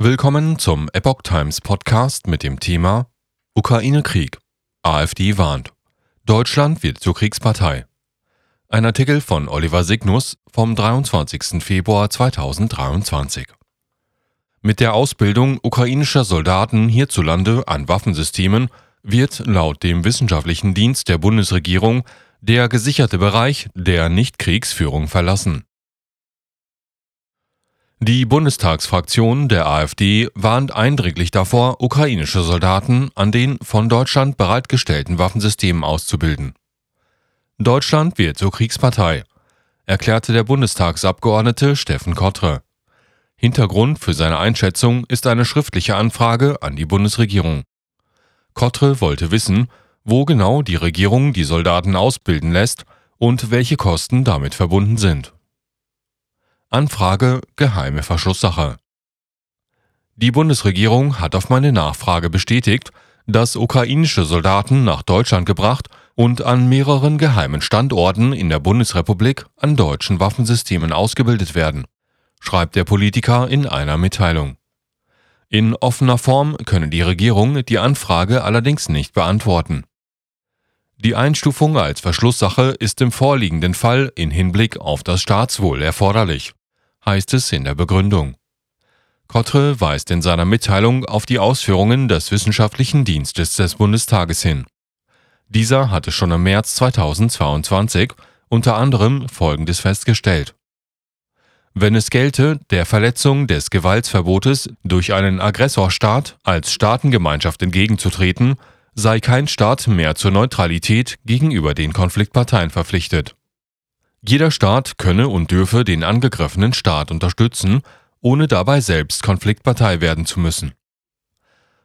Willkommen zum Epoch Times Podcast mit dem Thema Ukraine-Krieg. AfD warnt. Deutschland wird zur Kriegspartei. Ein Artikel von Oliver Signus vom 23. Februar 2023. Mit der Ausbildung ukrainischer Soldaten hierzulande an Waffensystemen wird laut dem wissenschaftlichen Dienst der Bundesregierung der gesicherte Bereich der Nichtkriegsführung verlassen. Die Bundestagsfraktion der AfD warnt eindringlich davor, ukrainische Soldaten an den von Deutschland bereitgestellten Waffensystemen auszubilden. Deutschland wird zur Kriegspartei, erklärte der Bundestagsabgeordnete Steffen Kottre. Hintergrund für seine Einschätzung ist eine schriftliche Anfrage an die Bundesregierung. Kottre wollte wissen, wo genau die Regierung die Soldaten ausbilden lässt und welche Kosten damit verbunden sind. Anfrage geheime Verschlusssache. Die Bundesregierung hat auf meine Nachfrage bestätigt, dass ukrainische Soldaten nach Deutschland gebracht und an mehreren geheimen Standorten in der Bundesrepublik an deutschen Waffensystemen ausgebildet werden, schreibt der Politiker in einer Mitteilung. In offener Form könne die Regierung die Anfrage allerdings nicht beantworten. Die Einstufung als Verschlusssache ist im vorliegenden Fall in Hinblick auf das Staatswohl erforderlich heißt es in der Begründung. Kottre weist in seiner Mitteilung auf die Ausführungen des Wissenschaftlichen Dienstes des Bundestages hin. Dieser hatte schon im März 2022 unter anderem Folgendes festgestellt. Wenn es gelte, der Verletzung des Gewaltsverbotes durch einen Aggressorstaat als Staatengemeinschaft entgegenzutreten, sei kein Staat mehr zur Neutralität gegenüber den Konfliktparteien verpflichtet. Jeder Staat könne und dürfe den angegriffenen Staat unterstützen, ohne dabei selbst Konfliktpartei werden zu müssen.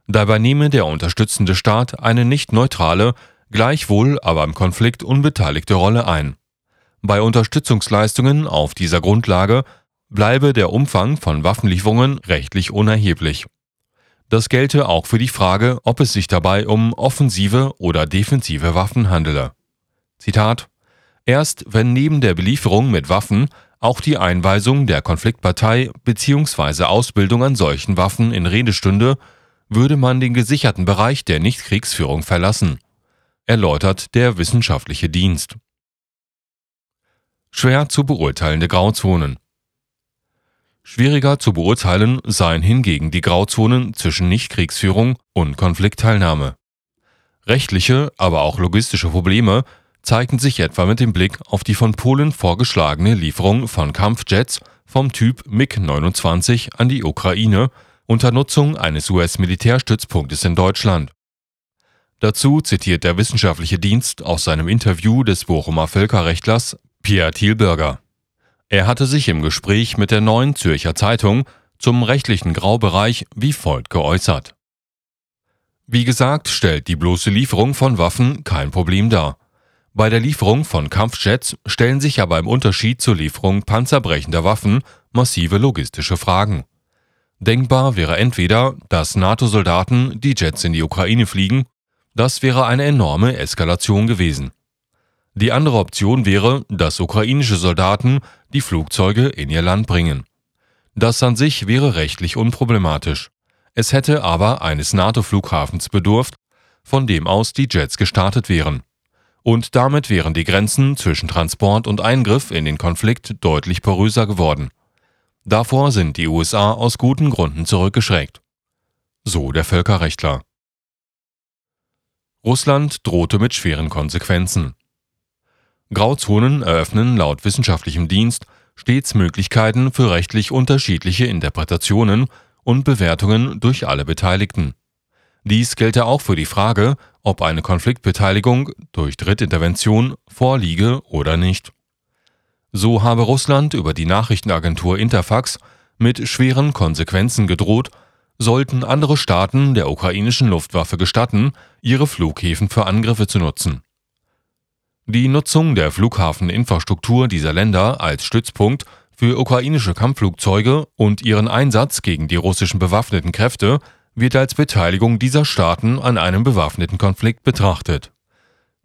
Dabei nehme der unterstützende Staat eine nicht neutrale, gleichwohl aber im Konflikt unbeteiligte Rolle ein. Bei Unterstützungsleistungen auf dieser Grundlage bleibe der Umfang von Waffenlieferungen rechtlich unerheblich. Das gelte auch für die Frage, ob es sich dabei um offensive oder defensive Waffen handele. Zitat Erst wenn neben der Belieferung mit Waffen auch die Einweisung der Konfliktpartei bzw. Ausbildung an solchen Waffen in Rede stünde, würde man den gesicherten Bereich der Nichtkriegsführung verlassen, erläutert der wissenschaftliche Dienst. Schwer zu beurteilende Grauzonen Schwieriger zu beurteilen seien hingegen die Grauzonen zwischen Nichtkriegsführung und Konfliktteilnahme. Rechtliche, aber auch logistische Probleme zeigten sich etwa mit dem Blick auf die von Polen vorgeschlagene Lieferung von Kampfjets vom Typ MiG-29 an die Ukraine unter Nutzung eines US-Militärstützpunktes in Deutschland. Dazu zitiert der wissenschaftliche Dienst aus seinem Interview des Bochumer Völkerrechtlers Pierre Thielberger. Er hatte sich im Gespräch mit der Neuen Zürcher Zeitung zum rechtlichen Graubereich wie folgt geäußert. Wie gesagt, stellt die bloße Lieferung von Waffen kein Problem dar. Bei der Lieferung von Kampfjets stellen sich aber im Unterschied zur Lieferung panzerbrechender Waffen massive logistische Fragen. Denkbar wäre entweder, dass NATO-Soldaten die Jets in die Ukraine fliegen, das wäre eine enorme Eskalation gewesen. Die andere Option wäre, dass ukrainische Soldaten die Flugzeuge in ihr Land bringen. Das an sich wäre rechtlich unproblematisch. Es hätte aber eines NATO-Flughafens bedurft, von dem aus die Jets gestartet wären und damit wären die Grenzen zwischen Transport und Eingriff in den Konflikt deutlich poröser geworden. Davor sind die USA aus guten Gründen zurückgeschreckt. So der Völkerrechtler. Russland drohte mit schweren Konsequenzen. Grauzonen eröffnen laut wissenschaftlichem Dienst stets Möglichkeiten für rechtlich unterschiedliche Interpretationen und Bewertungen durch alle Beteiligten. Dies gelte auch für die Frage, ob eine Konfliktbeteiligung durch Drittintervention vorliege oder nicht. So habe Russland über die Nachrichtenagentur Interfax mit schweren Konsequenzen gedroht, sollten andere Staaten der ukrainischen Luftwaffe gestatten, ihre Flughäfen für Angriffe zu nutzen. Die Nutzung der Flughafeninfrastruktur dieser Länder als Stützpunkt für ukrainische Kampfflugzeuge und ihren Einsatz gegen die russischen bewaffneten Kräfte wird als Beteiligung dieser Staaten an einem bewaffneten Konflikt betrachtet.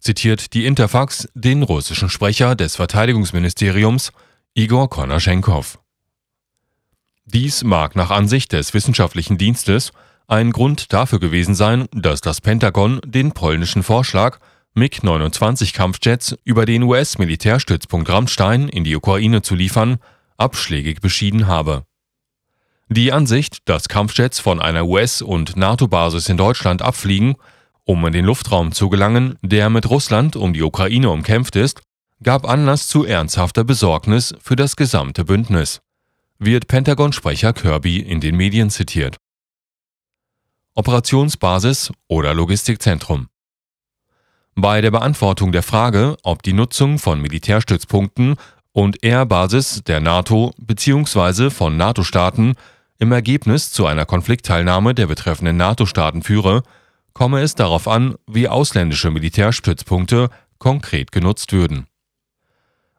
Zitiert die Interfax den russischen Sprecher des Verteidigungsministeriums Igor Konaschenkov. Dies mag nach Ansicht des wissenschaftlichen Dienstes ein Grund dafür gewesen sein, dass das Pentagon den polnischen Vorschlag, MiG-29 Kampfjets über den US-Militärstützpunkt Rammstein in die Ukraine zu liefern, abschlägig beschieden habe. Die Ansicht, dass Kampfjets von einer US- und NATO-Basis in Deutschland abfliegen, um in den Luftraum zu gelangen, der mit Russland um die Ukraine umkämpft ist, gab Anlass zu ernsthafter Besorgnis für das gesamte Bündnis wird Pentagon-Sprecher Kirby in den Medien zitiert. Operationsbasis oder Logistikzentrum. Bei der Beantwortung der Frage, ob die Nutzung von Militärstützpunkten und Airbasis der NATO bzw. von NATO-Staaten im Ergebnis zu einer Konfliktteilnahme der betreffenden NATO-Staaten führe, komme es darauf an, wie ausländische Militärstützpunkte konkret genutzt würden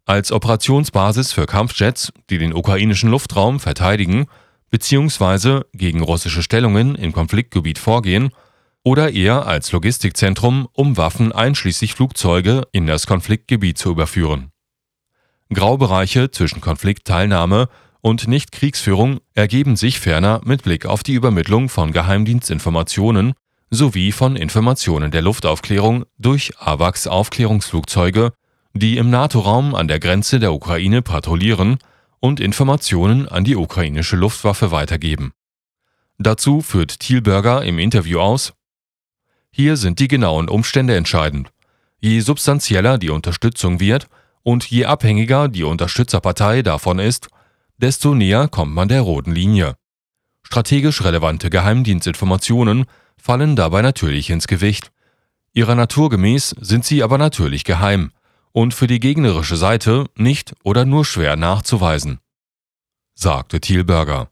als Operationsbasis für Kampfjets, die den ukrainischen Luftraum verteidigen bzw. gegen russische Stellungen im Konfliktgebiet vorgehen, oder eher als Logistikzentrum, um Waffen einschließlich Flugzeuge in das Konfliktgebiet zu überführen. Graubereiche zwischen Konfliktteilnahme und Nichtkriegsführung ergeben sich ferner mit Blick auf die Übermittlung von Geheimdienstinformationen sowie von Informationen der Luftaufklärung durch AWACS Aufklärungsflugzeuge die im NATO-Raum an der Grenze der Ukraine patrouillieren und Informationen an die ukrainische Luftwaffe weitergeben. Dazu führt Thielberger im Interview aus, hier sind die genauen Umstände entscheidend. Je substanzieller die Unterstützung wird und je abhängiger die Unterstützerpartei davon ist, desto näher kommt man der roten Linie. Strategisch relevante Geheimdienstinformationen fallen dabei natürlich ins Gewicht. Ihrer Natur gemäß sind sie aber natürlich geheim, und für die gegnerische Seite nicht oder nur schwer nachzuweisen, sagte Thielberger.